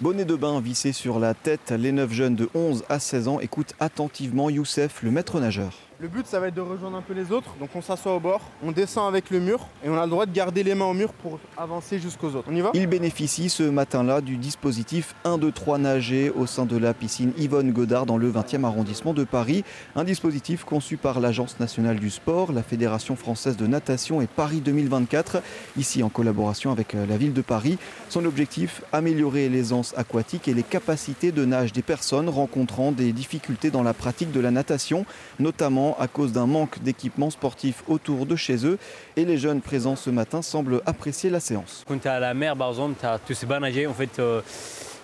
Bonnet de bain vissé sur la tête, les 9 jeunes de 11 à 16 ans écoutent attentivement Youssef, le maître nageur. Le but, ça va être de rejoindre un peu les autres. Donc on s'assoit au bord, on descend avec le mur et on a le droit de garder les mains au mur pour avancer jusqu'aux autres. On y va? Il bénéficie ce matin-là du dispositif 1, 2, 3 nager au sein de la piscine Yvonne Godard dans le 20e arrondissement de Paris. Un dispositif conçu par l'Agence nationale du sport, la Fédération française de natation et Paris 2024, ici en collaboration avec euh, la ville de Paris. Son objectif, améliorer l'aisance aquatique et les capacités de nage des personnes rencontrant des difficultés dans la pratique de la natation, notamment à cause d'un manque d'équipements sportifs autour de chez eux. Et les jeunes présents ce matin semblent apprécier la séance. Quand tu es à la mer, par exemple, tu sais pas nager, en fait, euh,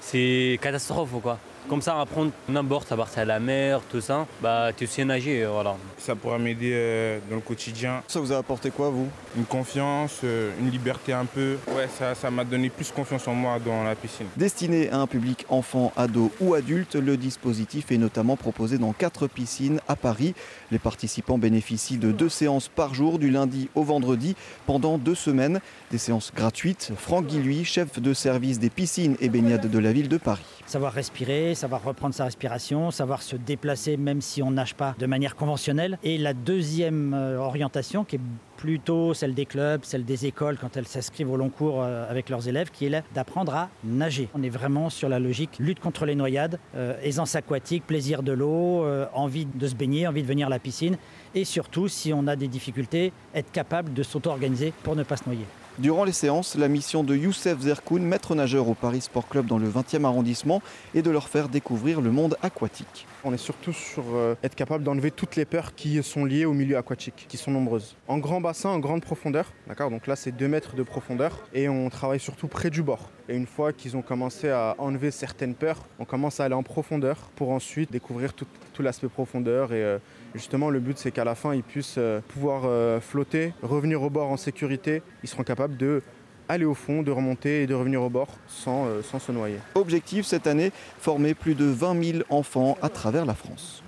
c'est catastrophe. quoi. Comme ça, apprendre n'importe à partir à la mer, tout ça, bah, tu sais nager, voilà. Ça pourra m'aider euh, dans le quotidien. Ça vous a apporté quoi, vous? Une confiance, euh, une liberté un peu. Ouais, ça, ça m'a donné plus confiance en moi dans la piscine. Destiné à un public enfant, ado ou adulte, le dispositif est notamment proposé dans quatre piscines à Paris. Les participants bénéficient de deux séances par jour, du lundi au vendredi, pendant deux semaines. Des séances gratuites. Franck Guilluy, chef de service des piscines et baignades de la ville de Paris. Savoir respirer, savoir reprendre sa respiration, savoir se déplacer même si on nage pas de manière conventionnelle. Et la deuxième euh, orientation qui est plutôt celle des clubs, celle des écoles quand elles s'inscrivent au long cours euh, avec leurs élèves, qui est d'apprendre à nager. On est vraiment sur la logique lutte contre les noyades, euh, aisance aquatique, plaisir de l'eau, envie de se baigner, envie de venir à la piscine, et surtout, si on a des difficultés, être capable de s'auto-organiser pour ne pas se noyer. Durant les séances, la mission de Youssef Zerkoun, maître nageur au Paris Sport Club dans le 20e arrondissement, est de leur faire découvrir le monde aquatique. On est surtout sur euh, être capable d'enlever toutes les peurs qui sont liées au milieu aquatique, qui sont nombreuses. En grand bassin, en grande profondeur, d'accord Donc là, c'est 2 mètres de profondeur et on travaille surtout près du bord. Et une fois qu'ils ont commencé à enlever certaines peurs, on commence à aller en profondeur pour ensuite découvrir tout, l'aspect profondeur. Et euh, justement, le but, c'est qu'à la fin, ils puissent euh, pouvoir flotter, revenir au bord en sécurité. Ils seront capables de aller au fond, de remonter et de revenir au bord sans, euh, se noyer. Objectif cette année, former plus de 20 000 enfants à travers la France.